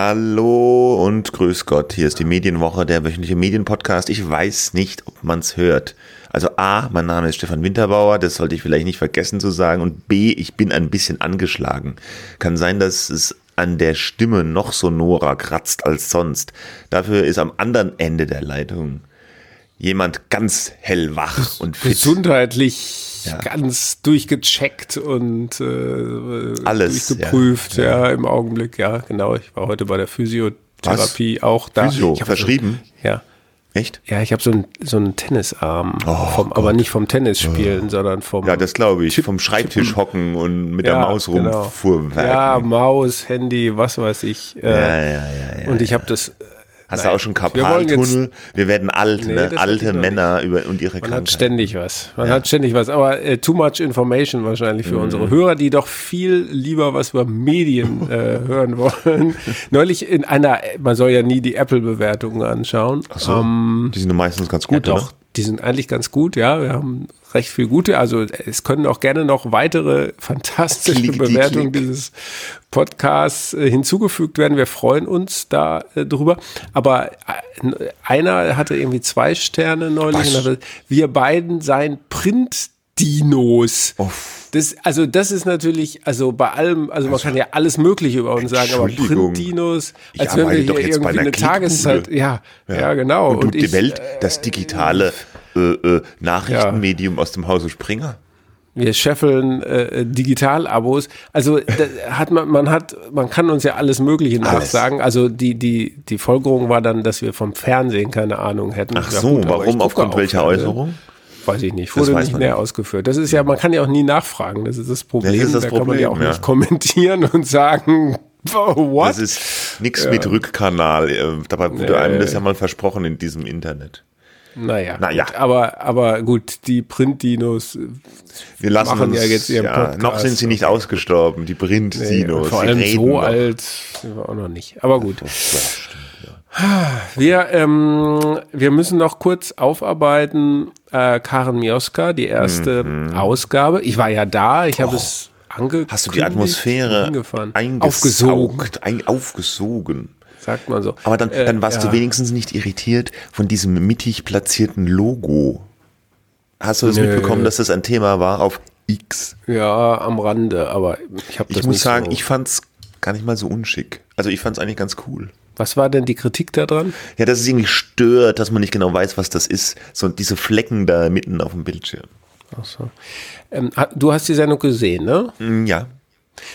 Hallo und grüß Gott. Hier ist die Medienwoche, der wöchentliche Medienpodcast. Ich weiß nicht, ob man es hört. Also A, mein Name ist Stefan Winterbauer, das sollte ich vielleicht nicht vergessen zu sagen. Und B, ich bin ein bisschen angeschlagen. Kann sein, dass es an der Stimme noch sonorer kratzt als sonst. Dafür ist am anderen Ende der Leitung jemand ganz hellwach und fit. Gesundheitlich ja. ganz durchgecheckt und äh, Alles, durchgeprüft, ja. ja. im Augenblick, ja, genau. Ich war heute bei der Physiotherapie Was? auch da. Physio, verschrieben? So, ja. Echt? Ja, ich habe so einen so einen Tennisarm, oh, vom, aber nicht vom Tennisspielen, oh. sondern vom. Ja, das glaube ich. Vom Schreibtisch hocken und mit ja, der Maus genau. rumfuhrwerken. Ja, Maus, Handy, was weiß ich. Äh, ja, ja, ja, ja. Und ich habe das Hast Nein. du auch schon Karpaltunnel? Wir, wir, werden alt, nee, ne? alte Männer über, und ihre Man Krankheit. hat ständig was. Man ja. hat ständig was. Aber äh, too much information wahrscheinlich für mhm. unsere Hörer, die doch viel lieber was über Medien äh, hören wollen. Neulich in einer, man soll ja nie die Apple-Bewertungen anschauen. Ach so, ähm, die sind meistens ganz gut, ja, doch? Die sind eigentlich ganz gut, ja. Wir haben recht viel gute. Also es können auch gerne noch weitere fantastische klick, Bewertungen klick. dieses Podcasts äh, hinzugefügt werden. Wir freuen uns da äh, drüber. Aber äh, einer hatte irgendwie zwei Sterne neulich und hatte, wir beiden seien Print Dinos. Das, also das ist natürlich, also bei allem, also man also, kann ja alles Mögliche über uns sagen, aber Print-Dinos, als wenn wir hier irgendwie eine Tageszeit, ja, ja, ja, genau. Und, und die Welt, das digitale äh, äh, Nachrichtenmedium ja. aus dem Hause Springer. Wir scheffeln äh, Digital-Abos. Also hat man, man hat, man kann uns ja alles Mögliche nachsagen. Also die, die, die Folgerung war dann, dass wir vom Fernsehen keine Ahnung hätten. Ach so, gut, warum? Aufgrund welcher Äußerung? Weiß ich nicht. Wurde nicht näher ausgeführt. Das ist ja, man kann ja auch nie nachfragen. Das ist das Problem. Das ist das da Problem, kann man ja auch ja. nicht kommentieren und sagen, what? Das ist nichts ja. mit Rückkanal. Äh, dabei wurde nee. einem das ja mal versprochen in diesem Internet. Naja, naja. Gut, aber, aber gut, die Print-Dinos wir lassen machen uns, ja jetzt ihren ja, Podcast. Noch sind sie nicht ausgestorben, die Print-Dinos. Nee, vor allem so noch. alt sind wir auch noch nicht. Aber gut. Wir, ähm, wir müssen noch kurz aufarbeiten, äh, Karen Mioska, die erste mhm. Ausgabe. Ich war ja da, ich habe oh. es angekündigt. Hast du die Atmosphäre aufgesogen. Ein, aufgesogen? Sagt man so. Aber dann, äh, dann warst ja. du wenigstens nicht irritiert von diesem mittig platzierten Logo. Hast du das Nö. mitbekommen, dass das ein Thema war auf X? Ja, am Rande, aber ich habe das Ich muss sagen, so. ich fand's gar nicht mal so unschick. Also ich fand's eigentlich ganz cool. Was war denn die Kritik daran? Ja, dass es irgendwie stört, dass man nicht genau weiß, was das ist. So diese Flecken da mitten auf dem Bildschirm. Ach so. Ähm, du hast die Sendung gesehen, ne? Mm, ja.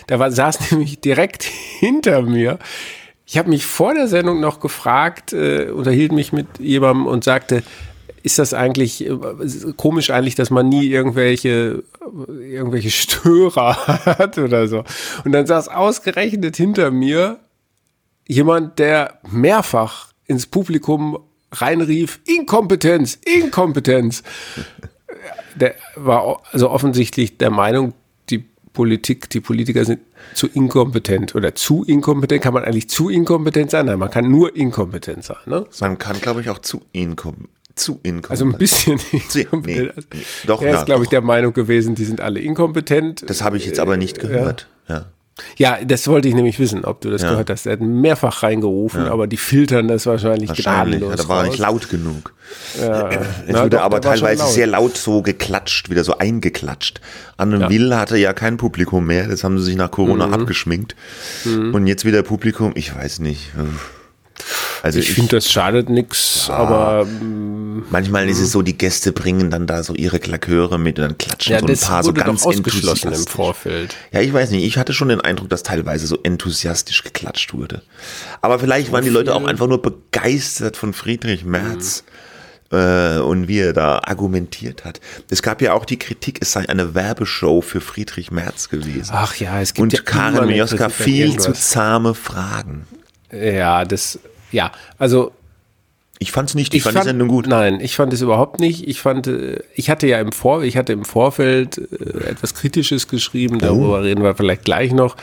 Da war, saß nämlich direkt hinter mir. Ich habe mich vor der Sendung noch gefragt, äh, unterhielt mich mit jemandem und sagte, ist das eigentlich äh, komisch eigentlich, dass man nie irgendwelche irgendwelche Störer hat oder so. Und dann saß ausgerechnet hinter mir jemand, der mehrfach ins Publikum reinrief, Inkompetenz, Inkompetenz. Der war also offensichtlich der Meinung, die Politik, die Politiker sind zu inkompetent oder zu inkompetent. Kann man eigentlich zu inkompetent sein? Nein, man kann nur inkompetent sein. Ne? Man kann, glaube ich, auch zu inkompetent zu inkompetent. Also ein bisschen inkompetent. Nee, nee, doch, er ist, glaube ich, der Meinung gewesen, die sind alle inkompetent. Das habe ich jetzt aber nicht gehört. Ja. ja. Ja, das wollte ich nämlich wissen, ob du das ja. gehört hast. Er hat mehrfach reingerufen, ja. aber die filtern das wahrscheinlich, wahrscheinlich. gnadenlos Da war raus. nicht laut genug. Ja. Es Na, wurde doch, aber teilweise laut. sehr laut so geklatscht, wieder so eingeklatscht. Anne ja. Will hatte ja kein Publikum mehr, das haben sie sich nach Corona mhm. abgeschminkt. Mhm. Und jetzt wieder Publikum, ich weiß nicht. Also ich, ich finde, das schadet nichts, ja, aber mm, manchmal ist es so, die Gäste bringen dann da so ihre Klaköre mit und dann klatschen ja, so ein paar so ganz ausgeschlossen im Vorfeld. Ja, ich weiß nicht, ich hatte schon den Eindruck, dass teilweise so enthusiastisch geklatscht wurde. Aber vielleicht waren die Leute auch einfach nur begeistert von Friedrich Merz. Mhm. und wie er da argumentiert hat. Es gab ja auch die Kritik, es sei eine Werbeshow für Friedrich Merz gewesen. Ach ja, es gibt und ja Karin Mioska viel zu zahme Fragen. Ja, das ja, also ich fand es nicht, ich, ich fand, fand die Sendung gut. Nein, ich fand es überhaupt nicht. Ich fand, äh, ich hatte ja im Vor, ich hatte im Vorfeld äh, etwas Kritisches geschrieben, darüber oh. reden wir vielleicht gleich noch.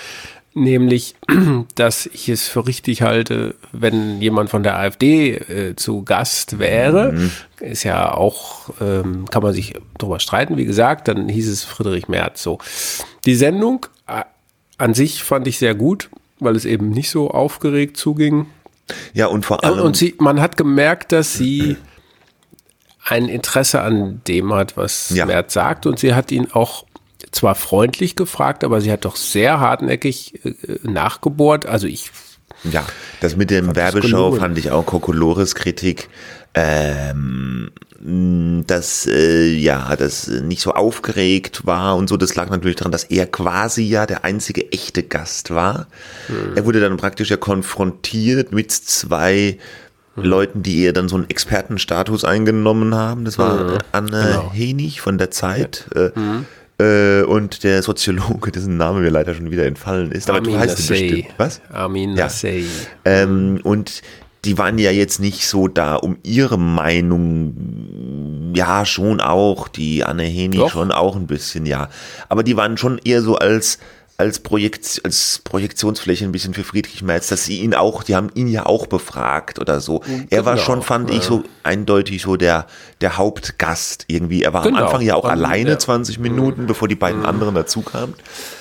Nämlich, dass ich es für richtig halte, wenn jemand von der AfD äh, zu Gast wäre, mhm. ist ja auch, ähm, kann man sich darüber streiten, wie gesagt, dann hieß es Friedrich Merz so. Die Sendung äh, an sich fand ich sehr gut weil es eben nicht so aufgeregt zuging. Ja, und vor allem. Und sie, man hat gemerkt, dass sie ein Interesse an dem hat, was Ja. Merz sagt. Und sie hat ihn auch zwar freundlich gefragt, aber sie hat doch sehr hartnäckig äh, nachgebohrt. Also ich, Ja, das mit dem Werbeshow fand ich auch Kokolores Kritik. Ähm, mh, dass äh, ja, das nicht so aufgeregt war und so, das lag natürlich daran, dass er quasi ja der einzige echte Gast war. Hm. Er wurde dann praktisch ja konfrontiert mit zwei Hm. Leuten, die ihr dann so einen Expertenstatus eingenommen haben. Das war Anne Genau. Henig von der Zeit. Äh, äh, und der Soziologe, dessen Name mir leider schon wieder entfallen ist. Aber du Armin heißt ihn bestimmt. Was? Armin Ja. Ähm, und die waren ja jetzt nicht so da, um ihre Meinung, ja, schon auch, die Anne Heni Doch. schon auch ein bisschen, ja. Aber die waren schon eher so als, als, Projekt, als Projektionsfläche ein bisschen für Friedrich Merz, dass sie ihn auch, die haben ihn ja auch befragt oder so. Er war Genau, schon, fand ich, so eindeutig so der, der Hauptgast irgendwie. Er war Genau. am Anfang ja auch alleine ja. 20 Minuten, bevor die beiden anderen dazu kamen.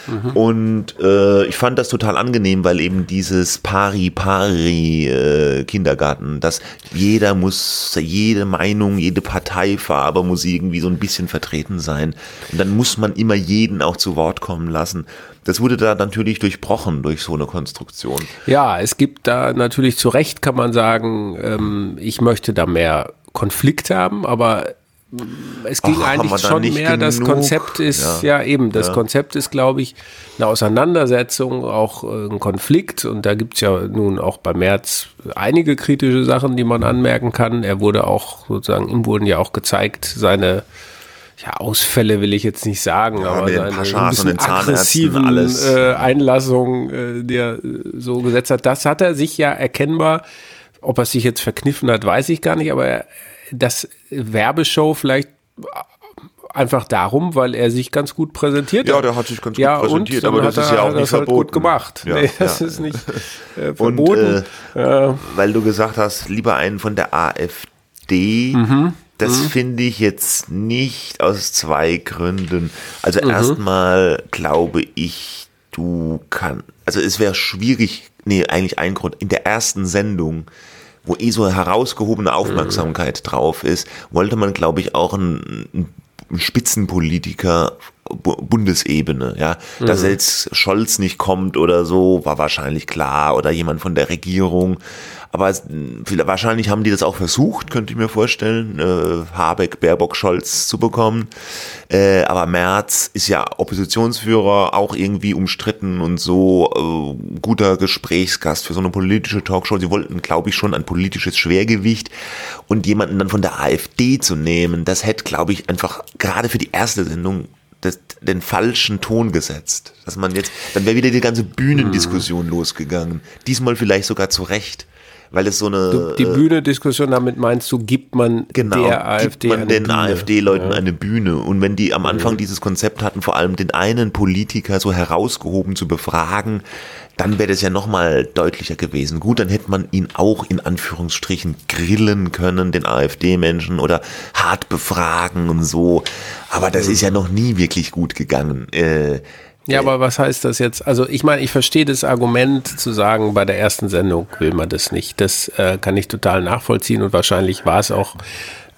Mhm. Und äh, ich fand das total angenehm, weil eben dieses Pari-Pari-Kindergarten, dass jeder muss, jede Meinung, jede Parteifarbe muss irgendwie so ein bisschen vertreten sein. Und dann muss man immer jeden auch zu Wort kommen lassen. Das wurde da natürlich durchbrochen durch so eine Konstruktion. Ja, es gibt da natürlich zu Recht, kann man sagen, ähm, ich möchte da mehr Konflikt haben, aber mm, es ging wir eigentlich schon mehr, das genug? Konzept ist, ja, Ja. eben, das Konzept ist, glaube ich, eine Auseinandersetzung, auch äh, ein Konflikt und da gibt's ja nun auch bei Merz einige kritische Sachen, die man anmerken kann. Er wurde auch sozusagen, ihm wurden ja auch gezeigt, seine ja, Ausfälle will ich jetzt nicht sagen, aber mit den seine Paschas ein bisschen aggressiven alles. äh, Einlassung, äh, die er äh, so gesetzt hat, das hat er sich ja erkennbar, ob er sich jetzt verkniffen hat, weiß ich gar nicht, aber er, das Werbeshow vielleicht einfach darum, weil er sich ganz gut präsentiert Ja, hat. der hat sich ganz gut ja, präsentiert, und dann aber das ist ja auch nicht das halt gut verboten. gemacht. Ja, nee, das ja. ist nicht äh, Und, verboten. äh, weil du gesagt hast, lieber einen von der AfD. Mhm. Das finde ich jetzt nicht aus zwei Gründen. Also Mhm. erstmal glaube ich, du kannst, also es wäre schwierig, nee, eigentlich ein Grund, in der ersten Sendung, wo eh so herausgehobene Aufmerksamkeit drauf ist, wollte man, glaube ich, auch einen, einen Spitzenpolitiker Bundesebene, ja, dass jetzt Scholz nicht kommt oder so, war wahrscheinlich klar oder jemand von der Regierung. Aber wahrscheinlich haben die das auch versucht, könnte ich mir vorstellen, äh, Habeck, Baerbock, Scholz zu bekommen. Äh, aber Merz ist ja Oppositionsführer, auch irgendwie umstritten und so äh, guter Gesprächsgast für so eine politische Talkshow. Sie wollten, glaube ich, schon ein politisches Schwergewicht und jemanden dann von der AfD zu nehmen, das hätte, glaube ich, einfach gerade für die erste Sendung das, den falschen Ton gesetzt. Dass man jetzt, dann wäre wieder die ganze Bühnendiskussion losgegangen. Diesmal vielleicht sogar zu Recht. Weil es so eine. die äh, Bühne-Diskussion, damit meinst du, gibt man Genau, der AfD gibt man den? AfD-Leuten eine Bühne. Und wenn die am Anfang dieses Konzept hatten, vor allem den einen Politiker so herausgehoben zu befragen, dann wäre das ja nochmal deutlicher gewesen. Gut, dann hätte man ihn auch in Anführungsstrichen grillen können, den AfD-Menschen, oder hart befragen und so. Aber das ist ja noch nie wirklich gut gegangen. Äh, Ja, aber was heißt das jetzt? Also ich meine, ich verstehe das Argument zu sagen, bei der ersten Sendung will man das nicht. Das äh, kann ich total nachvollziehen und wahrscheinlich war es auch,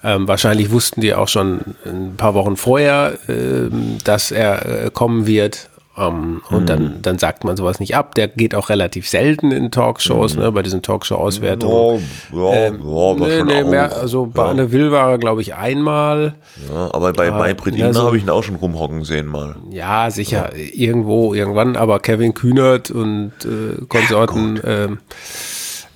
ähm, wahrscheinlich wussten die auch schon ein paar Wochen vorher, ähm, dass er äh, kommen wird. Ähm, und dann, dann sagt man sowas nicht ab. Der geht auch relativ selten in Talkshows, ne, bei diesen Talkshow-Auswertungen. ja, ja, ja, aber nee, nee, mehr, also bei ja. Anne Will war er, glaube ich, einmal. ja, aber bei Maybrit ja, Illner so- habe ich ihn auch schon rumhocken sehen mal. Ja, sicher, irgendwo, irgendwann, aber Kevin Kühnert und äh, Konsorten, ähm,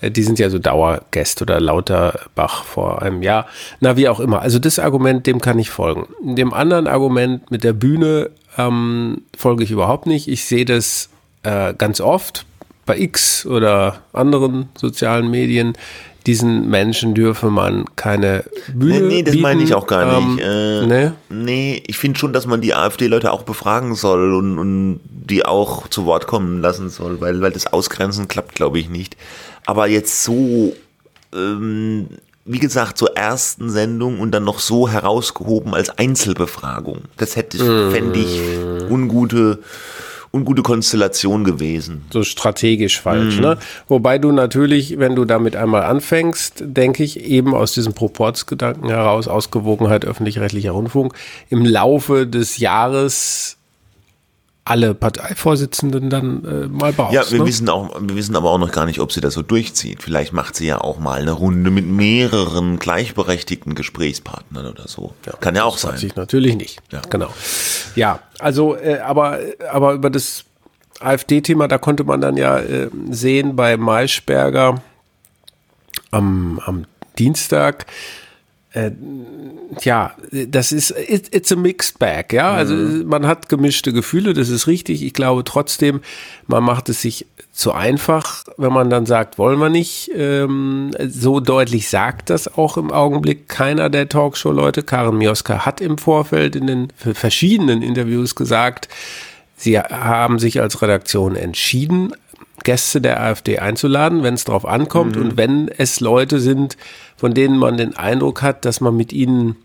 äh, die sind ja so Dauergäste oder Lauterbach vor einem Jahr. Na, wie auch immer. Also das Argument, dem kann ich folgen. Dem anderen Argument mit der Bühne ähm, folge ich überhaupt nicht. Ich sehe das äh, ganz oft bei X oder anderen sozialen Medien. Diesen Menschen dürfe man keine Bühne Nee, nee, das bieten. meine ich auch gar nicht. Ähm, äh, ne? Nee, ich finde schon, dass man die AfD-Leute auch befragen soll und, und die auch zu Wort kommen lassen soll, weil, weil das Ausgrenzen klappt, glaube ich, nicht. Aber jetzt so, ähm, wie gesagt, zur ersten Sendung und dann noch so herausgehoben als Einzelbefragung, das hätte ich, fände ich ungute, ungute Konstellation gewesen. So strategisch falsch. Mhm. Ne? Wobei du natürlich, wenn du damit einmal anfängst, denke ich, eben aus diesem Proportsgedanken heraus, Ausgewogenheit öffentlich-rechtlicher Rundfunk, im Laufe des Jahres alle Parteivorsitzenden dann äh, mal baust. Ja, wir ne? wissen auch, wir wissen aber auch noch gar nicht, ob sie das so durchzieht. Vielleicht macht sie ja auch mal eine Runde mit mehreren gleichberechtigten Gesprächspartnern oder so. Ja, Kann ja auch sein. Natürlich nicht. Ja. Genau. Ja, also, äh, aber, aber über das AfD-Thema, da konnte man dann ja äh, sehen bei Maischberger am, am Dienstag, äh, ja, das ist, it, it's a mixed bag, ja. Also mhm. man hat gemischte Gefühle, das ist richtig. Ich glaube trotzdem, man macht es sich zu einfach, wenn man dann sagt, wollen wir nicht. Ähm, so deutlich sagt das auch im Augenblick keiner der Talkshow-Leute. Karen Mioska hat im Vorfeld in den verschiedenen Interviews gesagt, sie haben sich als Redaktion entschieden, Gäste der AfD einzuladen, wenn es darauf ankommt mhm. und wenn es Leute sind, von denen man den Eindruck hat, dass man mit ihnen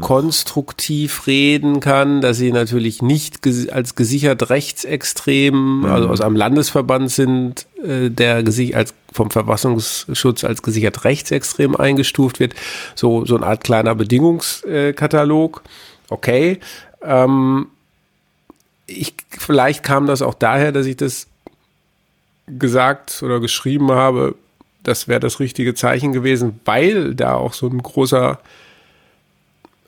konstruktiv reden kann, dass sie natürlich nicht als gesichert rechtsextrem, mhm. also aus einem Landesverband sind, äh, der als vom Verfassungsschutz als gesichert rechtsextrem eingestuft wird. So, so eine Art kleiner Bedingungskatalog. Okay. Ähm, ich, vielleicht kam das auch daher, dass ich das gesagt oder geschrieben habe, das wäre das richtige Zeichen gewesen, weil da auch so ein großer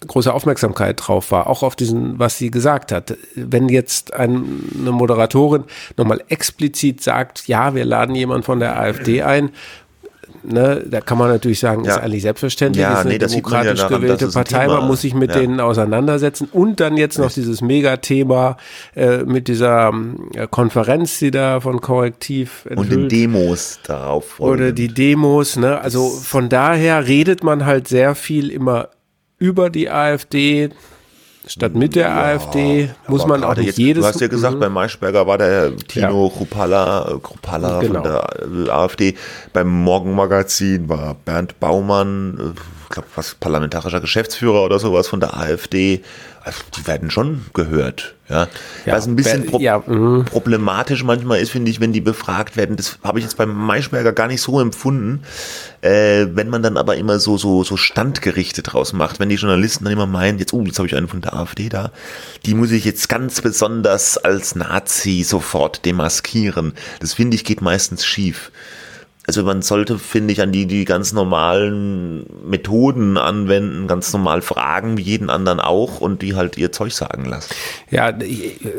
große Aufmerksamkeit drauf war, auch auf diesen, was sie gesagt hat. Wenn jetzt ein, eine Moderatorin nochmal explizit sagt, ja, wir laden jemanden von der AfD ein ne, da kann man natürlich sagen, ja. ist eigentlich selbstverständlich, ja, ist eine nee, demokratisch ja daran, gewählte Partei, man muss sich mit denen auseinandersetzen und dann jetzt noch dieses Megathema äh, mit dieser äh, Konferenz, die da von Korrektiv enthüllt. Und den Demos darauf. Oder die Demos, ne, also von daher redet man halt sehr viel immer über die AfD, statt mit der ja, AfD muss man auch nicht jetzt, jedes. Du hast ja gesagt, mhm. bei Maischberger war der Tino ja. Krupalla, Krupalla genau. von der AfD. Beim Morgenmagazin war Bernd Baumann, ich glaube, was parlamentarischer Geschäftsführer oder sowas von der AfD. Also die werden schon gehört. Ja. ja Was ein bisschen pro ja, mhm. problematisch manchmal ist, finde ich, wenn die befragt werden. Das habe ich jetzt beim Maischberger gar nicht so empfunden. Äh, wenn man dann aber immer so, so, so standgerichtet draus macht, wenn die Journalisten dann immer meinen, jetzt, oh, jetzt habe ich einen von der AfD da, die muss ich jetzt ganz besonders als Nazi sofort demaskieren. Das finde ich geht meistens schief. Also man sollte, finde ich, an die, die ganz normalen Methoden anwenden, ganz normal fragen, wie jeden anderen auch, und die halt ihr Zeug sagen lassen. Ja,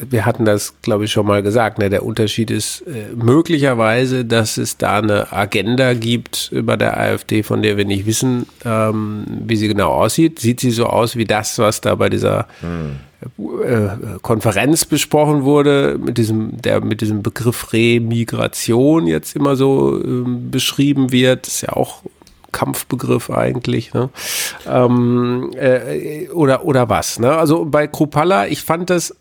wir hatten das, glaube ich, schon mal gesagt. Ne? Der Unterschied ist äh, möglicherweise, dass es da eine Agenda gibt über der AfD, von der wir nicht wissen, ähm, wie sie genau aussieht. Sieht sie so aus wie das, was da bei dieser hm Konferenz besprochen wurde, mit diesem, der mit diesem Begriff Remigration jetzt immer so äh, beschrieben wird, ist ja auch Kampfbegriff eigentlich, ne? Ähm, äh, oder, oder was, ne? Also bei Krupalla, ich fand das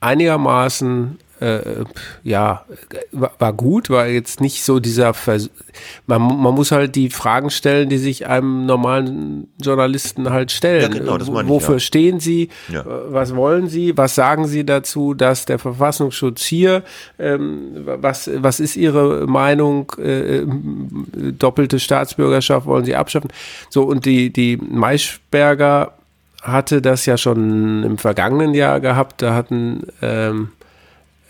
einigermaßen äh, ja, war gut, war jetzt nicht so dieser, Vers man, man muss halt die Fragen stellen, die sich einem normalen Journalisten halt stellen. Ja, genau, das meine ich, Wofür ja. stehen Sie? Ja. Was wollen Sie? Was sagen Sie dazu, dass der Verfassungsschutz hier, ähm, was, was ist Ihre Meinung, äh, doppelte Staatsbürgerschaft wollen Sie abschaffen? So, und die, die Maischberger hatte das ja schon im vergangenen Jahr gehabt, da hatten ähm,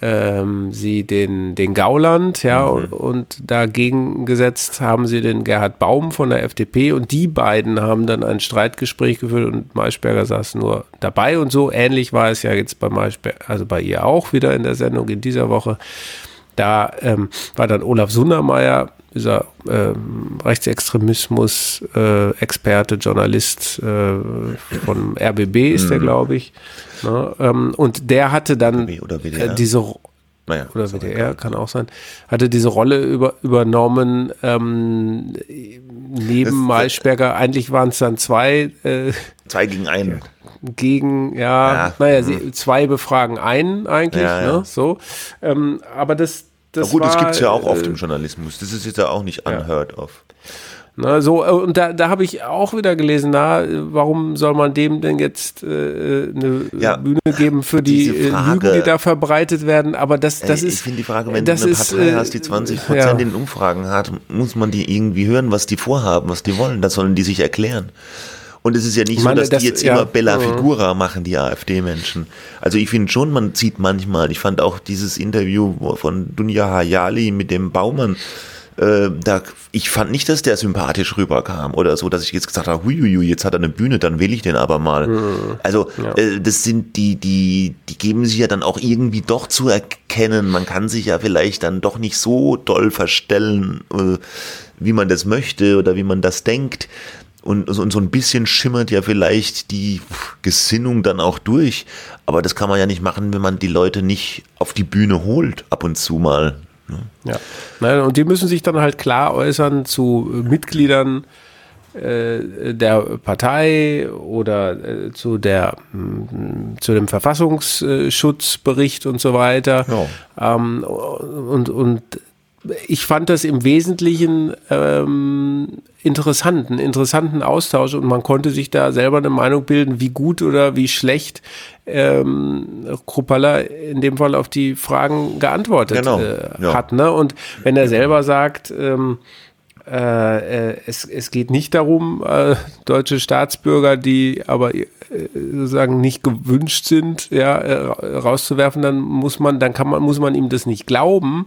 ähm, sie den, den Gauland, ja, mhm. und, und, dagegen gesetzt haben sie den Gerhard Baum von der FDP und die beiden haben dann ein Streitgespräch geführt und Maischberger saß nur dabei und so ähnlich war es ja jetzt bei Maischberger, also bei ihr auch wieder in der Sendung in dieser Woche. Da ähm, war dann Olaf Sundermeier, dieser ähm, Rechtsextremismus-Experte, äh, Journalist äh, von RBB ist mhm. der, glaube ich. Ne? Ähm, und der hatte dann äh, diese naja, oder WDR kann auch sein, hatte diese Rolle über, übernommen ähm, neben Maischberger. Eigentlich waren es dann zwei. Äh, zwei gegen einen. Gegen, ja, ja. naja, sie, hm. zwei befragen einen eigentlich, ja, ja. Ne, so. Ähm, aber das, das Na gut, war, das gibt es ja auch oft äh, im Journalismus. Das ist jetzt ja auch nicht unheard of. Na, so, äh, und da, da habe ich auch wieder gelesen, na, warum soll man dem denn jetzt äh, eine ja, Bühne geben für die äh, Frage, Lügen, die da verbreitet werden? Aber das, das ey, ist. Ich finde die Frage, wenn du eine ist, Partei hast, die 20 Prozent ja. in den Umfragen hat, muss man die irgendwie hören, was die vorhaben, was die wollen. Das sollen die sich erklären. Und es ist ja nicht meine, so, dass das, die jetzt ja, immer Bella Figura machen, die AfD-Menschen. Also ich finde schon, man sieht manchmal, ich fand auch dieses Interview von Dunja Hayali mit dem Baumann, äh, da, ich fand nicht, dass der sympathisch rüberkam oder so, dass ich jetzt gesagt habe, huiuiui, jetzt hat er eine Bühne, dann will ich den aber mal. Mhm. Also ja. äh, das sind die, die, die geben sich ja dann auch irgendwie doch zu erkennen. Man kann sich ja vielleicht dann doch nicht so doll verstellen, äh, wie man das möchte oder wie man das denkt. Und, und so ein bisschen schimmert ja vielleicht die Gesinnung dann auch durch. Aber das kann man ja nicht machen, wenn man die Leute nicht auf die Bühne holt, ab und zu mal. Ne? Ja. Nein, und die müssen sich dann halt klar äußern zu Mitgliedern äh, der Partei oder äh, zu der mm, zu dem Verfassungsschutzbericht und so weiter. Ja. Ähm, und, und ich fand das im Wesentlichen ähm, interessant, einen interessanten Austausch und man konnte sich da selber eine Meinung bilden, wie gut oder wie schlecht ähm, Kruppalla in dem Fall auf die Fragen geantwortet genau. äh, ja. hat. Ne? Und wenn er selber sagt, ähm, äh, äh, es, es geht nicht darum, äh, deutsche Staatsbürger, die aber äh, sozusagen nicht gewünscht sind, ja, äh, rauszuwerfen, dann muss man, dann kann man, muss man ihm das nicht glauben,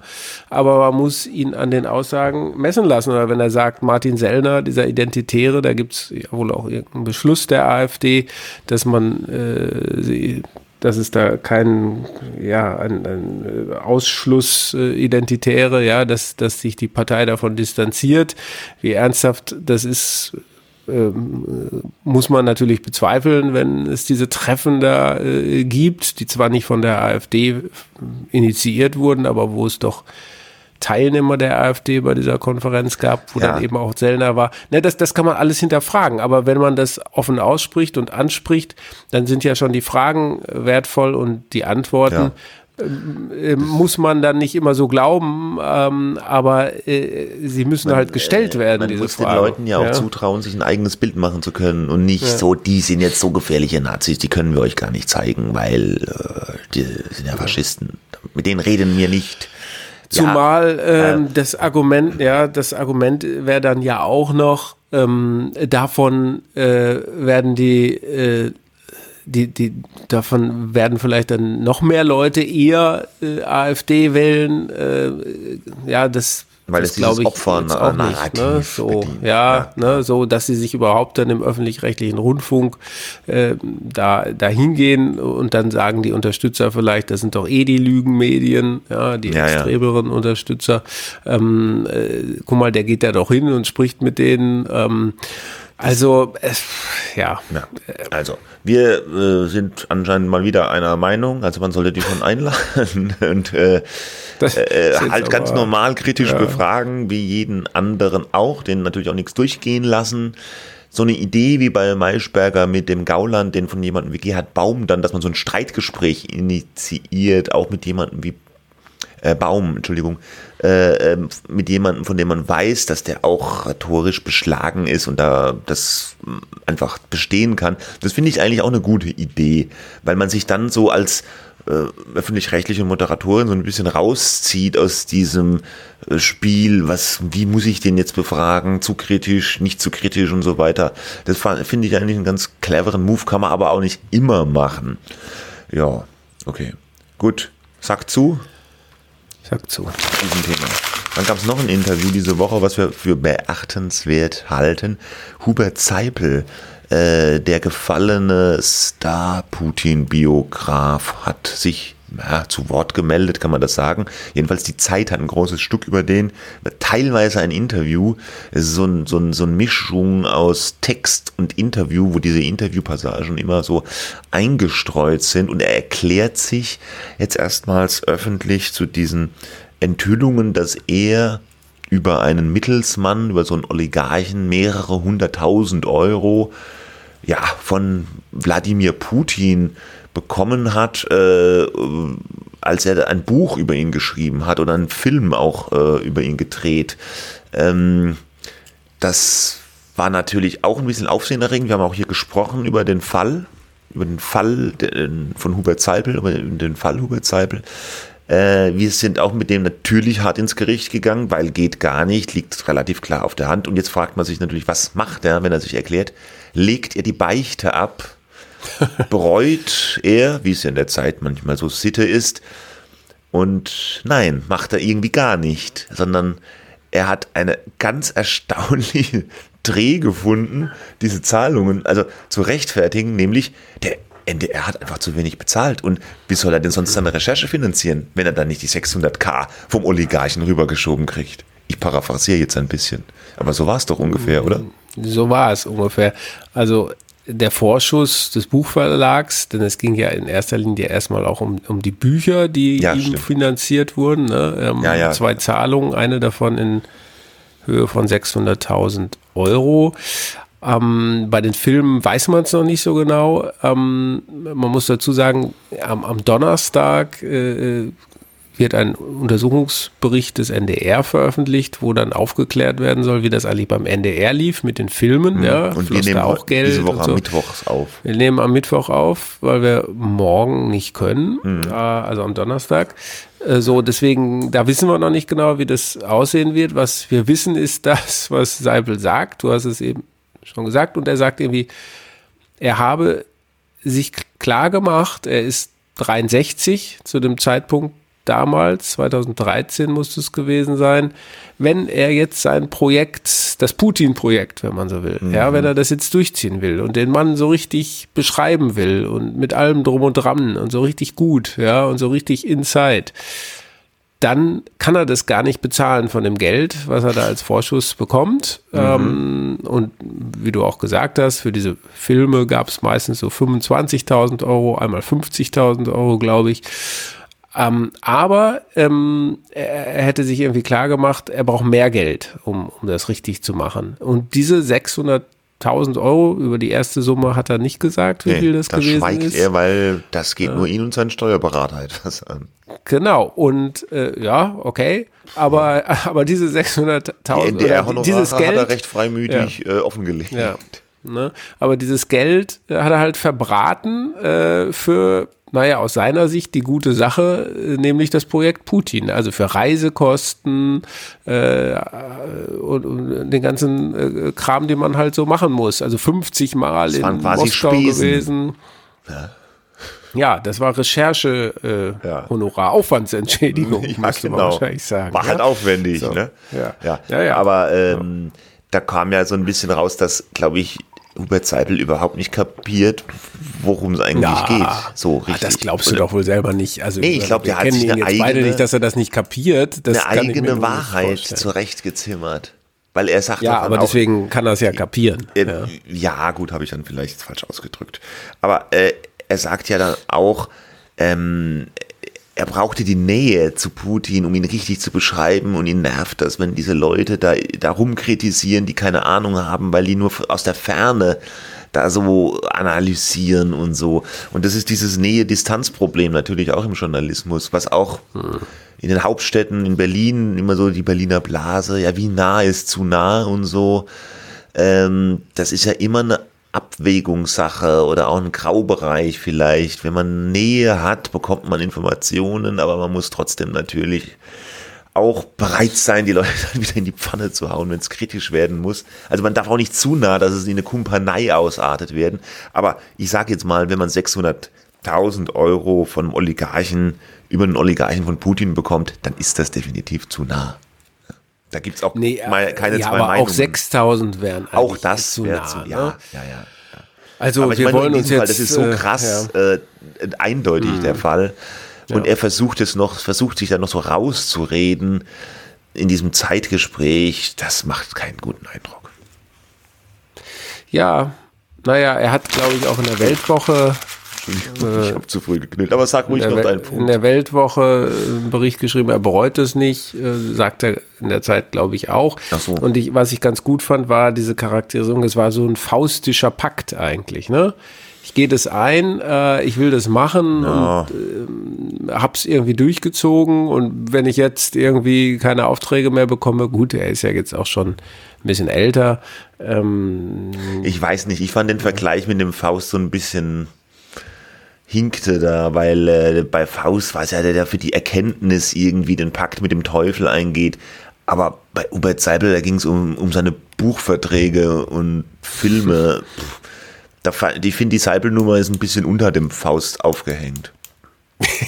aber man muss ihn an den Aussagen messen lassen. Oder wenn er sagt, Martin Sellner, dieser Identitäre, da gibt es ja wohl auch irgendeinen Beschluss der AfD, dass man äh, sie dass es da keinen ja, ein, ein äh, Ausschluss äh, Identitäre, ja, dass, dass sich die Partei davon distanziert. Wie ernsthaft das ist, ähm, muss man natürlich bezweifeln, wenn es diese Treffen da äh, gibt, die zwar nicht von der AfD initiiert wurden, aber wo es doch Teilnehmer der AfD bei dieser Konferenz gab, wo ja. dann eben auch Sellner war. Ne, das, das kann man alles hinterfragen. Aber wenn man das offen ausspricht und anspricht, dann sind ja schon die Fragen wertvoll und die Antworten. Ja äh, muss man dann nicht immer so glauben, ähm, aber äh, sie müssen man, halt gestellt äh, werden. Man diese muss Fragen. den Leuten ja auch ja. zutrauen, sich ein eigenes Bild machen zu können und nicht ja. so, die sind jetzt so gefährliche Nazis, die können wir euch gar nicht zeigen, weil äh, die sind ja Faschisten. Mit denen reden wir nicht. Zumal ähm, äh, das Argument, ja, das Argument wäre dann ja auch noch, ähm, davon äh, werden die, äh, die, die, davon werden vielleicht dann noch mehr Leute eher äh, AfD wählen. Äh, ja, das weil das es dieses Opfer-Narrativ ne? so, ja, ja. Ne? so, dass sie sich überhaupt dann im öffentlich-rechtlichen Rundfunk äh, da, da hingehen und dann sagen die Unterstützer vielleicht, das sind doch eh die Lügenmedien, ja, die ja, extremeren ja. Unterstützer. Ähm, äh, guck mal, der geht da doch hin und spricht mit denen. Ähm, also, äh, ja. ja. Also, wir äh, sind anscheinend mal wieder einer Meinung. Also, man sollte die schon einladen und äh, äh, halt ganz normal kritisch ja. befragen, wie jeden anderen auch, den natürlich auch nichts durchgehen lassen. So eine Idee wie bei Maischberger mit dem Gauland, den von jemandem wie Gerhard Baum dann, dass man so ein Streitgespräch initiiert, auch mit jemandem wie äh, Baum, Entschuldigung, äh, ähm, mit jemandem, von dem man weiß, dass der auch rhetorisch beschlagen ist und da das einfach bestehen kann. Das finde ich eigentlich auch eine gute Idee, weil man sich dann so als äh, öffentlich-rechtliche Moderatorin so ein bisschen rauszieht aus diesem äh, Spiel, was, wie muss ich den jetzt befragen, zu kritisch, nicht zu kritisch und so weiter. Das finde ich eigentlich einen ganz cleveren Move, kann man aber auch nicht immer machen. Ja, okay. Gut, sag zu. Sag zu. Diesem Thema. Dann gab es noch ein Interview diese Woche, was wir für beachtenswert halten. Hubert Zeipel, äh, der gefallene Star-Putin-Biograf, hat sich ja, zu Wort gemeldet, kann man das sagen. Jedenfalls die Zeit hat ein großes Stück über den. Teilweise ein Interview. Es ist so, ein, so, ein, so eine Mischung aus Text und Interview, wo diese Interviewpassagen immer so eingestreut sind. Und er erklärt sich jetzt erstmals öffentlich zu diesen Enthüllungen, dass er über einen Mittelsmann, über so einen Oligarchen mehrere hunderttausend Euro ja, von Wladimir Putin bekommen hat, äh, als er ein Buch über ihn geschrieben hat oder einen Film auch äh, über ihn gedreht. Ähm, das war natürlich auch ein bisschen aufsehenerregend. Wir haben auch hier gesprochen über den Fall, über den Fall von Hubert Seipel, über den Fall Hubert Seipel. Äh, wir sind auch mit dem natürlich hart ins Gericht gegangen, weil geht gar nicht, liegt relativ klar auf der Hand. Und jetzt fragt man sich natürlich, was macht er, wenn er sich erklärt? Legt er die Beichte ab? Bereut er, wie es ja in der Zeit manchmal so Sitte ist? Und nein, macht er irgendwie gar nicht, sondern er hat eine ganz erstaunliche Dreh gefunden, diese Zahlungen also zu rechtfertigen, nämlich der NDR hat einfach zu wenig bezahlt. Und wie soll er denn sonst seine Recherche finanzieren, wenn er dann nicht die 600k vom Oligarchen rübergeschoben kriegt? Ich paraphrasiere jetzt ein bisschen. Aber so war es doch ungefähr, oder? So war es ungefähr. Also der Vorschuss des Buchverlags, denn es ging ja in erster Linie erstmal auch um, um die Bücher, die ja, ihm stimmt. finanziert wurden. Ne? Ähm, ja, ja. Zwei Zahlungen, eine davon in Höhe von 600.000 Euro. Ähm, bei den Filmen weiß man es noch nicht so genau. Ähm, man muss dazu sagen, am, am Donnerstag äh, wird ein Untersuchungsbericht des NDR veröffentlicht, wo dann aufgeklärt werden soll, wie das eigentlich beim NDR lief mit den Filmen. Mhm. Ja, und wir nehmen auch Geld diese Woche so. am Mittwoch auf. Wir nehmen am Mittwoch auf, weil wir morgen nicht können, mhm. Äh, also am Donnerstag. Äh, so, deswegen, da wissen wir noch nicht genau, wie das aussehen wird. Was wir wissen, ist das, was Seipel sagt. Du hast es eben schon gesagt. Und er sagt irgendwie, er habe sich klar gemacht, er ist 63 zu dem Zeitpunkt damals, 2013 muss es gewesen sein, wenn er jetzt sein Projekt, das Putin-Projekt, wenn man so will, mhm. ja, wenn er das jetzt durchziehen will und den Mann so richtig beschreiben will und mit allem drum und dran und so richtig gut, ja, und so richtig inside, dann kann er das gar nicht bezahlen von dem Geld, was er da als Vorschuss bekommt. Mhm. Ähm, und wie du auch gesagt hast, für diese Filme gab es meistens so 25.000 Euro, einmal 50.000 Euro, glaube ich. Ähm, aber ähm, er, hätte sich irgendwie klar gemacht, er braucht mehr Geld, um, um das richtig zu machen. Und diese 600.000 Euro über die erste Summe hat er nicht gesagt, wie nee, viel das, das gewesen schweigt ist. er, weil das geht ja. nur ihn und seinen Steuerberater etwas an. Genau, und äh, ja, okay, aber, aber diese 600.000 die dieses Geld hat er recht freimütig ja. äh, offengelegt. Ja. Ne? Aber dieses Geld hat er halt verbraten äh, für naja, aus seiner Sicht die gute Sache, äh, nämlich das Projekt Putin. Also für Reisekosten äh, und, und, den ganzen äh, Kram, den man halt so machen muss. Also 50 Mal in Moskau Spesen. gewesen. Ja. Ja, das war Recherche äh, ja. Honorar, Aufwandsentschädigung, ja, müsste genau. man wahrscheinlich sagen. War halt ja? aufwendig, so. ne? Ja. Ja. ja, ja. Aber ähm, da kam ja so ein bisschen raus, dass, glaube ich, Hubert Seipel überhaupt nicht kapiert, worum es eigentlich ja, geht. So richtig. das glaubst du doch wohl selber nicht. Also nee, ich glaube, der hat sich eine eigene, beide nicht, dass er das nicht kapiert. Das eine eigene Wahrheit zurechtgezimmert. Weil er sagt Ja, aber auch, deswegen kann er es ja kapieren. Äh, ja. ja. gut, habe ich dann vielleicht falsch ausgedrückt. Aber äh, er sagt ja dann auch, ähm, er brauchte die Nähe zu Putin, um ihn richtig zu beschreiben und ihn nervt das, wenn diese Leute da, da rumkritisieren, die keine Ahnung haben, weil die nur aus der Ferne da so analysieren und so. Und das ist dieses Nähe-Distanz-Problem natürlich auch im Journalismus, was auch in den Hauptstädten, in Berlin, immer so die Berliner Blase, ja, wie nah ist zu nah und so. Ähm, das ist ja immer eine Abwägungssache oder auch ein Graubereich vielleicht. Wenn man Nähe hat, bekommt man Informationen, aber man muss trotzdem natürlich auch bereit sein, die Leute dann wieder in die Pfanne zu hauen, wenn es kritisch werden muss. Also man darf auch nicht zu nah, dass es in eine Kumpanei ausartet werden. Aber ich sage jetzt mal, wenn man 600.000 Euro von einem Oligarchen über einen Oligarchen von Putin bekommt, dann ist das definitiv zu nah. Da gibt es auch nee, mal keine ja, zwei aber Meinungen. Auch 6000 wären Auch das zu nah. Zu, ja, ne? ja, ja, Also aber wir meine, wollen uns jetzt. Fall, das ist so äh, krass äh, eindeutig mhm. der Fall. Und er versucht es noch, versucht sich da noch so rauszureden in diesem Zeitgespräch. Das macht keinen guten Eindruck. Ja, naja, er hat, glaube ich, auch in der Weltwoche Entschuldigung, ich habe zu früh geknüllt. Aber sag ruhig in noch der, deinen Wel- in Punkt. der Weltwoche äh, einen Bericht geschrieben, er bereut es nicht, äh, sagt er in der Zeit, glaube ich, auch. Ach so. Und ich, was ich ganz gut fand, war diese Charakterisierung, es war so ein faustischer Pakt eigentlich, ne? Ich gehe das ein, äh, ich will das machen Ja. und ähm, hab's irgendwie durchgezogen und wenn ich jetzt irgendwie keine Aufträge mehr bekomme, gut, er ist ja jetzt auch schon ein bisschen älter, ähm, Ich weiß nicht, ich fand den Vergleich mit dem Faust so ein bisschen hinkte da, weil äh, bei Faust war es ja der, der für die Erkenntnis irgendwie den Pakt mit dem Teufel eingeht. Aber bei Hubert Seibel, da ging es um, um seine Buchverträge und Filme. Pff, Da, ich finde, die Seibel-Nummer ist ein bisschen unter dem Faust aufgehängt.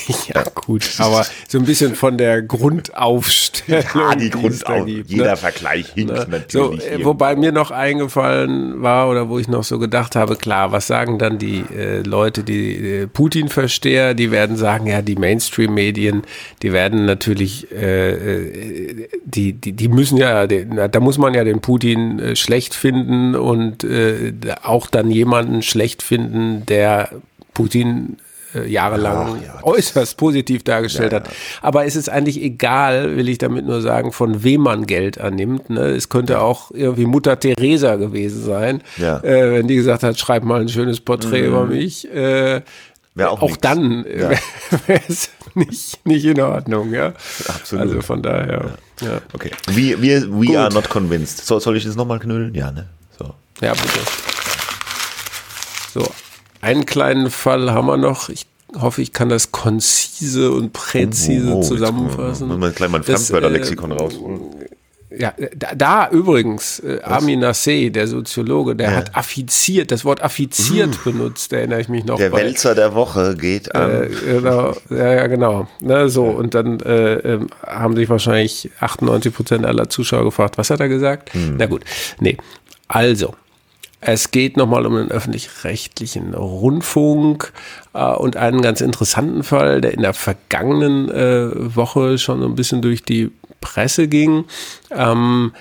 ja gut, aber so ein bisschen von der Grundaufstellung. Ja, die die es da Grundau. gibt, Jeder ne? Vergleich hinkt So, natürlich. äh, irgendwie. wobei mir noch eingefallen war oder wo ich noch so gedacht habe, klar, was sagen dann die äh, Leute, die äh, Putin-Versteher, die werden sagen, ja, die Mainstream-Medien, die werden natürlich, äh, äh, die, die, die müssen ja, da muss man ja den Putin äh, schlecht finden und auch dann jemanden schlecht finden, der Putin äh, jahrelang Ach, ja, äußerst positiv dargestellt Ja, hat. Aber es ist eigentlich egal, will ich damit nur sagen, von wem man Geld annimmt. Ne? Es könnte auch irgendwie Mutter Teresa gewesen sein, Ja. Mhm. äh, wenn die gesagt hat, schreib mal ein schönes Porträt über mich. Äh, Wär auch auch nix. dann Ja. wäre es nicht, nicht in Ordnung. Ja? Absolut. Also von daher. Ja, Okay. We, we, we Gut. are not convinced. So, soll ich das nochmal knüllen? Ja, ne? So. ja bitte. So, einen kleinen Fall haben wir noch. Ich hoffe, ich kann das konzise und präzise Oh, oh, jetzt zusammenfassen. Müssen wir gleich mal ein Fremdwörterlexikon äh, rausholen. Ja, da, da übrigens, äh, Amin Nasseh, der Soziologe, der hat affiziert, das Wort affiziert benutzt, erinnere ich mich noch. Der bei- Wälzer der Woche geht an. äh, genau, ja, ja, genau. Ne, so, und dann äh, ähm, haben sich wahrscheinlich 98 Prozent aller Zuschauer gefragt, was hat er gesagt? Na gut, nee. Also, es geht nochmal um den öffentlich-rechtlichen Rundfunk äh, und einen ganz interessanten Fall, der in der vergangenen äh, Woche schon so ein bisschen durch die Presse ging. Ähm,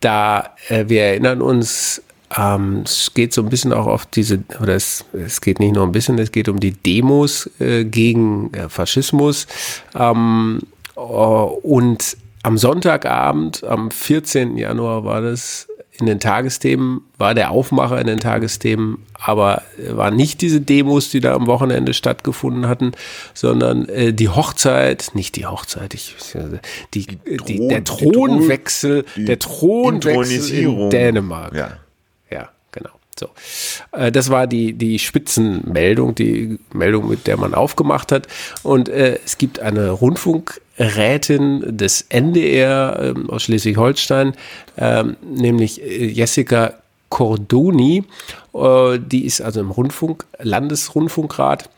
da, äh, wir erinnern uns, ähm, es geht so ein bisschen auch auf diese, oder es, es geht nicht nur ein bisschen, es geht um die Demos äh, gegen äh, Faschismus. Ähm, äh, und am Sonntagabend, am 14. Januar war das, in den Tagesthemen, war der Aufmacher in den Tagesthemen, aber äh, waren nicht diese Demos, die da am Wochenende stattgefunden hatten, sondern äh, die Hochzeit, nicht die Hochzeit, ich, die, die, Thron- der die Thron- Thronwechsel, die der Thronwechsel in Dänemark. Ja. Ja, genau. So. Äh, Das war die, die Spitzenmeldung, die Meldung, mit der man aufgemacht hat. Und äh, es gibt eine Rundfunkrätin des NDR ähm, aus Schleswig-Holstein, ähm, nämlich äh, Jessica Cordoni. Äh, die ist also im Rundfunk, Landesrundfunkrat.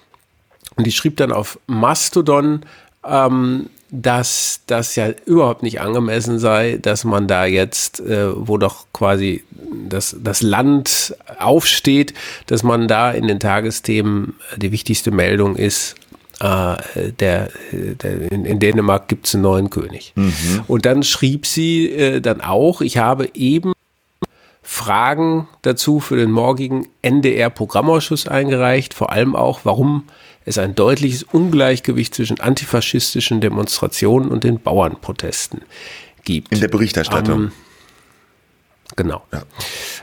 Und die schrieb dann auf Mastodon, ähm, dass das ja überhaupt nicht angemessen sei, dass man da jetzt, äh, wo doch quasi das, das Land aufsteht, dass man da in den Tagesthemen die wichtigste Meldung ist, äh, der, der, in, in Dänemark gibt es einen neuen König. Und dann schrieb sie äh, dann auch, ich habe eben Fragen dazu für den morgigen NDR-Programmausschuss eingereicht, vor allem auch, warum es ein deutliches Ungleichgewicht zwischen antifaschistischen Demonstrationen und den Bauernprotesten gibt. In der Berichterstattung. Ähm, Genau.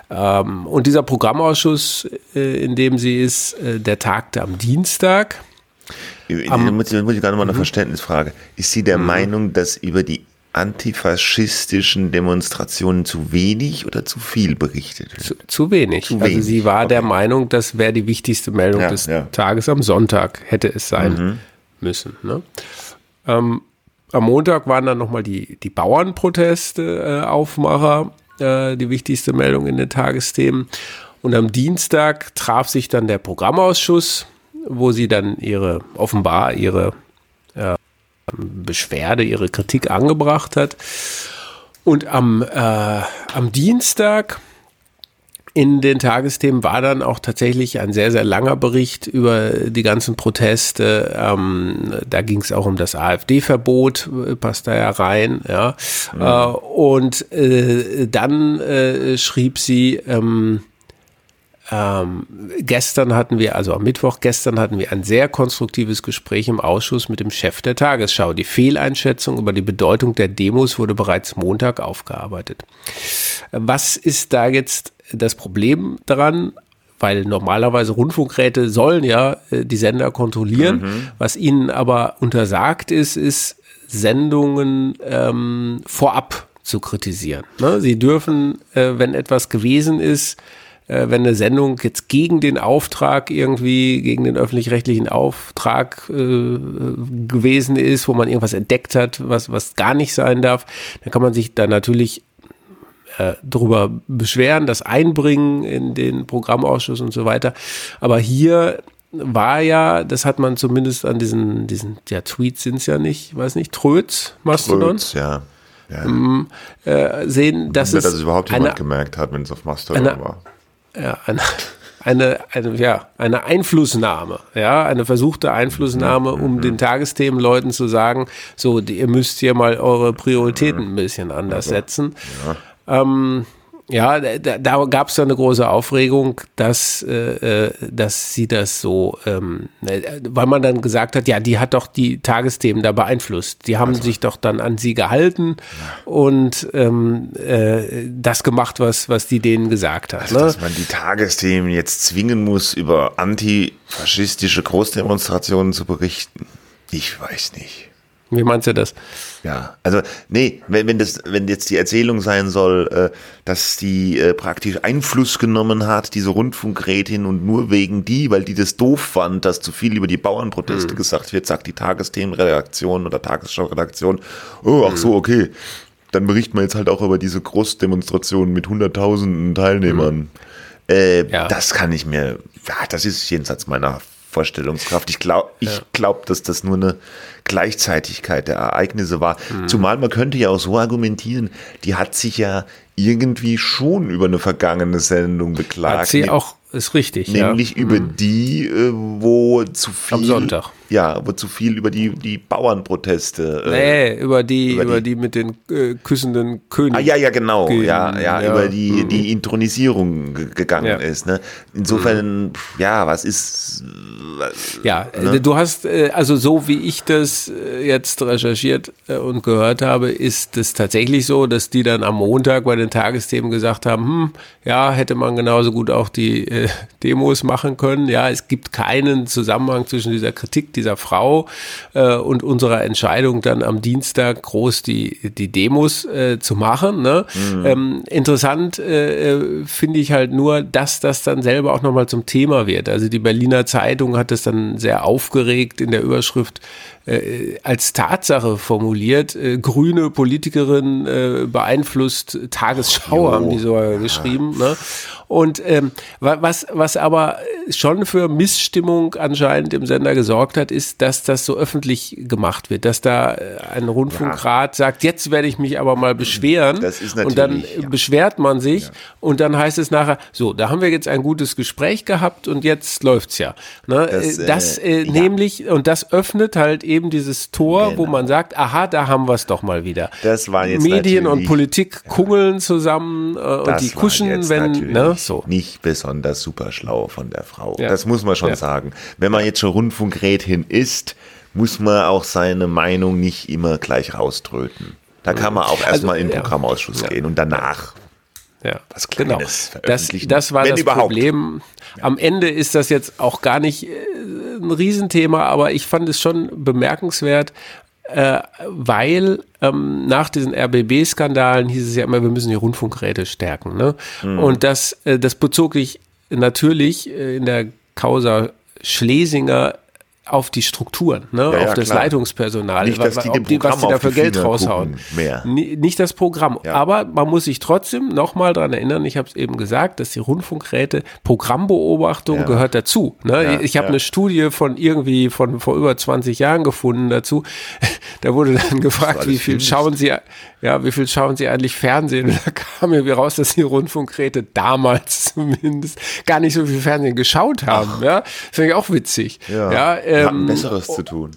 Ähm, und dieser Programmausschuss, äh, in dem sie ist, äh, der tagte am Dienstag. Da muss, ich- muss ich gerade Mhm. mal eine Verständnisfrage. Ist sie der Meinung, dass über die antifaschistischen Demonstrationen zu wenig oder zu viel berichtet wird? Zu, zu wenig. Zu Also wenig, sie war der okay. Meinung, das wäre die wichtigste Meldung Ja, des ja. Mhm. Tages am Sonntag, hätte es sein müssen. Ne? Ähm, am Montag waren dann nochmal die, die Bauernproteste äh, Aufmacher, äh, die wichtigste Meldung in den Tagesthemen. Und am Dienstag traf sich dann der Programmausschuss, wo sie dann ihre, offenbar ihre äh, Beschwerde, ihre Kritik angebracht hat. Und am, äh, am Dienstag in den Tagesthemen war dann auch tatsächlich ein sehr, sehr langer Bericht über die ganzen Proteste. Ähm, da ging es auch um das AfD-Verbot, äh, passt da ja rein. Ja. Äh, und äh, dann äh, schrieb sie, ähm, ähm, gestern hatten wir, also am Mittwoch gestern hatten wir ein sehr konstruktives Gespräch im Ausschuss mit dem Chef der Tagesschau. Die Fehleinschätzung über die Bedeutung der Demos wurde bereits Montag aufgearbeitet. Was ist da jetzt das Problem daran? Weil normalerweise Rundfunkräte sollen ja äh, die Sender kontrollieren. Mhm. Was ihnen aber untersagt ist, ist Sendungen ähm, vorab zu kritisieren. Ne? Sie dürfen, äh, wenn etwas gewesen ist, äh, wenn eine Sendung jetzt gegen den Auftrag irgendwie, gegen den öffentlich-rechtlichen Auftrag äh, gewesen ist, wo man irgendwas entdeckt hat, was, was gar nicht sein darf, dann kann man sich da natürlich äh, darüber beschweren, das einbringen in den Programmausschuss und so weiter. Aber hier war ja, das hat man zumindest an diesen, diesen ja, Tweets sind es ja nicht, weiß nicht, Tröts, Mastodon. Tröts, ja. ja. Ähm, äh, sehen, dass es. Dass es überhaupt jemand gemerkt hat, wenn es auf Mastodon eine, war ja, eine, eine, eine, ja, eine Einflussnahme, ja, eine versuchte Einflussnahme, um mhm. den Tagesthemenleuten zu sagen, so, ihr müsst hier mal eure Prioritäten ein bisschen anders setzen. Ja. Ähm, ja, da, da gab es eine große Aufregung, dass, äh, äh, dass sie das so, ähm, äh, weil man dann gesagt hat, ja, die hat doch die Tagesthemen da beeinflusst. Die haben also. sich doch dann an sie gehalten ja. und ähm, äh, das gemacht, was, was die denen gesagt hat. Also, ne? Dass man die Tagesthemen jetzt zwingen muss, über antifaschistische Großdemonstrationen zu berichten. Ich weiß nicht. Wie meinst du das? Ja, also nee, wenn, wenn das, wenn jetzt die Erzählung sein soll, äh, dass die äh, praktisch Einfluss genommen hat, diese Rundfunkrätin und nur wegen die, weil die das doof fand, dass zu viel über die Bauernproteste mhm. gesagt wird, sagt die Tagesthemenredaktion oder Tagesschau-Redaktion, oh, ach so, mhm. okay, dann berichten wir jetzt halt auch über diese Großdemonstration mit hunderttausenden Teilnehmern. Mhm. Äh, ja. Das kann ich mir, ja, das ist jenseits meiner Vorstellungskraft. Ich glaube, ich ja. glaube, dass das nur eine Gleichzeitigkeit der Ereignisse war. Mhm. Zumal man könnte ja auch so argumentieren, die hat sich ja irgendwie schon über eine vergangene Sendung beklagt. Hat sie auch ist richtig. Nämlich ja. über mhm. die, äh, wo zu viel. Am Sonntag. Ja, zu viel über die, die Bauernproteste. Äh, nee, über die, über die, über die mit den äh, küssenden Königen. Ah, ja, ja, genau. Ja, ja, ja, über die, mhm. die Intronisierung gegangen ja. ist. Ne? Insofern, mhm. ja, was ist. Was, ja, ne? du hast, äh, also so wie ich das äh, jetzt recherchiert äh, und gehört habe, ist es tatsächlich so, dass die dann am Montag bei den Tagesthemen gesagt haben: hm, ja, hätte man genauso gut auch die Demos machen können. Ja, es gibt keinen Zusammenhang zwischen dieser Kritik dieser Frau äh, und unserer Entscheidung dann am Dienstag groß die, die Demos äh, zu machen. Ne? Mhm. Ähm, interessant äh, äh finde ich halt nur, dass das dann selber auch nochmal zum Thema wird. Also die Berliner Zeitung hat es dann sehr aufgeregt in der Überschrift äh, als Tatsache formuliert. Äh, grüne Politikerin beeinflusst Tagesschau, oh, haben die so geschrieben. Ne? Und ähm, was, was aber schon für Missstimmung anscheinend im Sender gesorgt hat, ist, dass das so öffentlich gemacht wird, dass da äh, ein Rundfunkrat ja. sagt, jetzt werde ich mich aber mal beschweren. Das ist natürlich, und dann ja. beschwert man sich ja. und dann heißt es nachher, so, da haben wir jetzt ein gutes Gespräch gehabt und jetzt läuft's ja. Ne? Das, äh, das äh, nämlich, und das öffnet halt eben dieses Tor, genau. wo man sagt, aha, da haben wir es doch mal wieder. Das war jetzt Medien und Politik kungeln zusammen äh, und die kuschen, wenn, ne? so. Nicht besonders super schlau von der Frau. Das muss man schon sagen. Wenn man jetzt schon Rundfunkrätin ist, muss man auch seine Meinung nicht immer gleich rauströten. Da kann man auch also, erstmal also, in den Programmausschuss gehen und danach ja, was genau. Kleines genau. Das, das war das überhaupt. Problem. Am Ende ist das jetzt auch gar nicht äh, ein Riesenthema, aber ich fand es schon bemerkenswert, äh, weil ähm, nach diesen RBB-Skandalen hieß es ja immer, wir müssen die Rundfunkräte stärken. Ne? Mhm. Und das, äh, das bezog sich natürlich äh, in der Causa Schlesinger auf die Strukturen, ne? Ja, auf das klar. Leitungspersonal, nicht, dass die, die was sie da für Geld raushauen. Mehr. Nicht das Programm. Ja. Aber man muss sich trotzdem nochmal daran erinnern, ich habe es eben gesagt, dass die Rundfunkräte, Programmbeobachtung ja. gehört dazu. Ne? ich habe eine Studie von irgendwie von vor über 20 Jahren gefunden dazu. Da wurde dann gefragt, wie viel schauen Sie, ja, wie viel schauen Sie eigentlich Fernsehen? Und da kam irgendwie raus, dass die Rundfunkräte damals zumindest gar nicht so viel Fernsehen geschaut haben. Ach. Ja, finde ich auch witzig. Ja, ja ähm, hatten Besseres zu tun.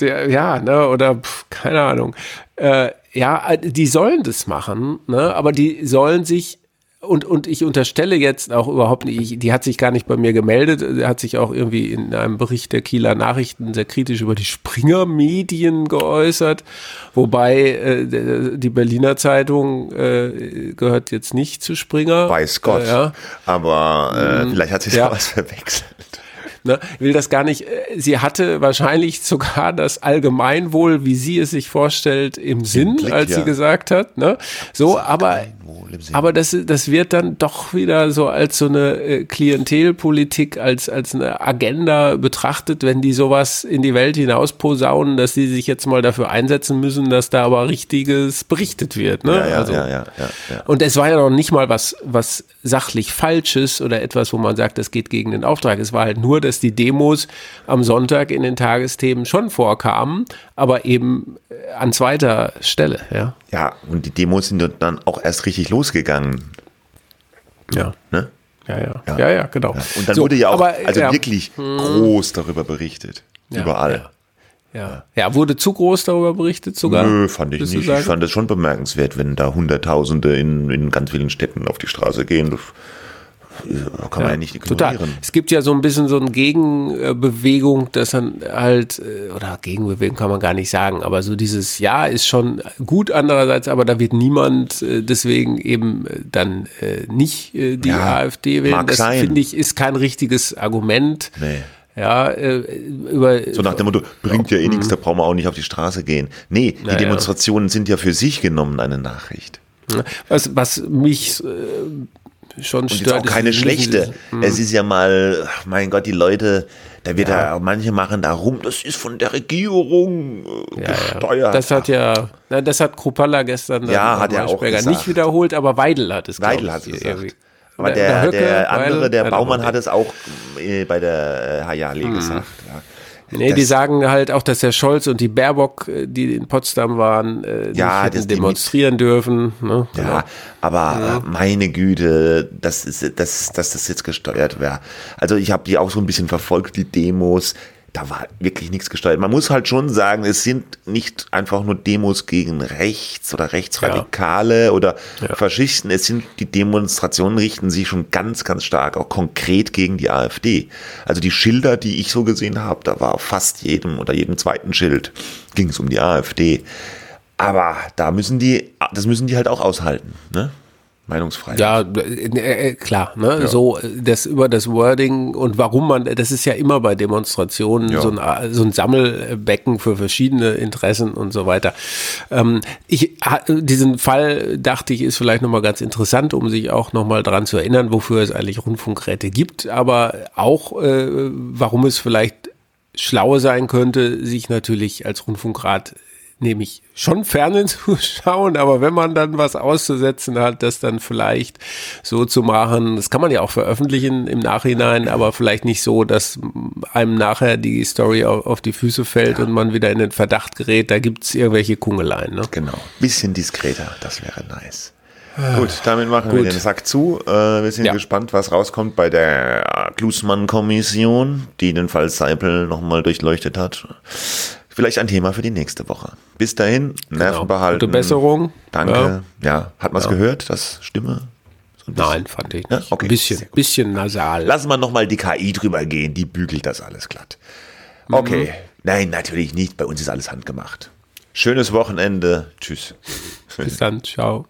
Der, ja, ne, oder pf, keine Ahnung. Äh, ja, die sollen das machen, ne, aber die sollen sich und, und ich unterstelle jetzt auch überhaupt nicht, die hat sich gar nicht bei mir gemeldet, hat sich auch irgendwie in einem Bericht der Kieler Nachrichten sehr kritisch über die Springer-Medien geäußert, wobei äh, die Berliner Zeitung äh, gehört jetzt nicht zu Springer. Weiß Gott. Äh, ja. Aber äh, mhm. vielleicht hat sich ja. was verwechselt. Ne, will das gar nicht. Äh, sie hatte wahrscheinlich sogar das Allgemeinwohl, wie sie es sich vorstellt, im Sinn, Blick, als ja. sie gesagt hat. Ne? So, aber aber das, das wird dann doch wieder so als so eine äh, Klientelpolitik, als, als eine Agenda betrachtet, wenn die sowas in die Welt hinaus posaunen, dass sie sich jetzt mal dafür einsetzen müssen, dass da aber richtiges berichtet wird. Ne? Ja, ja, also, ja, ja, ja, ja. Und es war ja noch nicht mal was, was sachlich Falsches oder etwas, wo man sagt, das geht gegen den Auftrag. Es war halt nur, dass die Demos am Sonntag in den Tagesthemen schon vorkamen, aber eben äh, an zweiter Stelle. Ja, ja und die Demos sind dann auch erst richtig losgegangen. Ja. Ne? Ja, ja, ja, ja, ja genau. Ja. Und dann so, wurde ja auch aber, also ja. wirklich hm. groß darüber berichtet. Überall. Ja. ja, wurde zu groß darüber berichtet sogar? Nö, fand ich nicht. Ich fand es schon bemerkenswert, wenn da Hunderttausende in, in ganz vielen Städten auf die Straße gehen. Das kann man ja, ja nicht ignorieren. Total. Es gibt ja so ein bisschen so eine Gegenbewegung, dass dann halt, äh, oder Gegenbewegung kann man gar nicht sagen, aber so dieses Ja ist schon gut andererseits, aber da wird niemand äh, deswegen eben äh, dann nicht die ja, AfD wählen. Das finde ich ist kein richtiges Argument. Nee. Ja, über. So nach dem Motto, bringt ja eh nichts, da brauchen wir auch nicht auf die Straße gehen. Nee, die naja. Demonstrationen sind ja für sich genommen eine Nachricht. Was, was mich schon und stört. Und auch keine schlechte. Mhm. Es ist ja mal, mein Gott, die Leute, da wird ja. da, manche machen da rum, das ist von der Regierung äh, ja, gesteuert. Ja. Das hat ja, na, das hat Krupalla gestern ja, hat er auch gesagt. nicht wiederholt, aber Weidel hat es Weidel hat es gesagt. Irgendwie. Aber der, der, Höcke, der andere, der Baumann hat es auch äh, bei der äh, Hayali hm. gesagt. Ja. Nee, die sagen halt auch, dass der Scholz und die Baerbock, äh, die in Potsdam waren, äh, ja, nicht das demonstrieren dürfen. Ne? Ja, genau. aber ja. meine Güte, dass, ist, dass, dass das jetzt gesteuert wäre. Also ich habe die auch so ein bisschen verfolgt, die Demos da war wirklich nichts gesteuert. Man muss halt schon sagen, es sind nicht einfach nur Demos gegen rechts oder Rechtsradikale ja. oder ja. Faschisten. Es sind die Demonstrationen richten sich schon ganz, ganz stark auch konkret gegen die AfD. Also die Schilder, die ich so gesehen habe, da war auf fast jedem oder jedem zweiten Schild ging es um die AfD. Aber da müssen die, das müssen die halt auch aushalten. Ne? Meinungsfreiheit. Ja, äh, äh, klar, ne? Ja. So das über das Wording und warum man, das ist ja immer bei Demonstrationen ja. so, ein, so ein Sammelbecken für verschiedene Interessen und so weiter. Ähm, ich diesen Fall dachte ich ist vielleicht nochmal ganz interessant, um sich auch nochmal dran zu erinnern, wofür es eigentlich Rundfunkräte gibt, aber auch äh, warum es vielleicht schlau sein könnte, sich natürlich als Rundfunkrat nämlich schon Fernsehen zu schauen, aber wenn man dann was auszusetzen hat, das dann vielleicht so zu machen, das kann man ja auch veröffentlichen im Nachhinein, aber vielleicht nicht so, dass einem nachher die Story auf, die Füße fällt ja. und man wieder in den Verdacht gerät, da gibt's irgendwelche Kungeleien. Ne? Genau, bisschen diskreter, das wäre nice. Gut, damit machen Gut. wir den Sack zu. Äh, wir sind ja. gespannt, was rauskommt bei der Klusmann-Kommission, die den Fall Seipel nochmal durchleuchtet hat vielleicht ein Thema für die nächste Woche. Bis dahin, Nerven genau. behalten. Gute Besserung. Danke. Ja, ja. hat man es ja. gehört, das Stimme? So Nein, fand ich nicht. Okay. Ein bisschen, bisschen nasal. Lassen wir nochmal die KI drüber gehen, die bügelt das alles glatt. Okay. Mhm. Nein, natürlich nicht. Bei uns ist alles handgemacht. Schönes Wochenende. Tschüss. Bis dann. Ciao.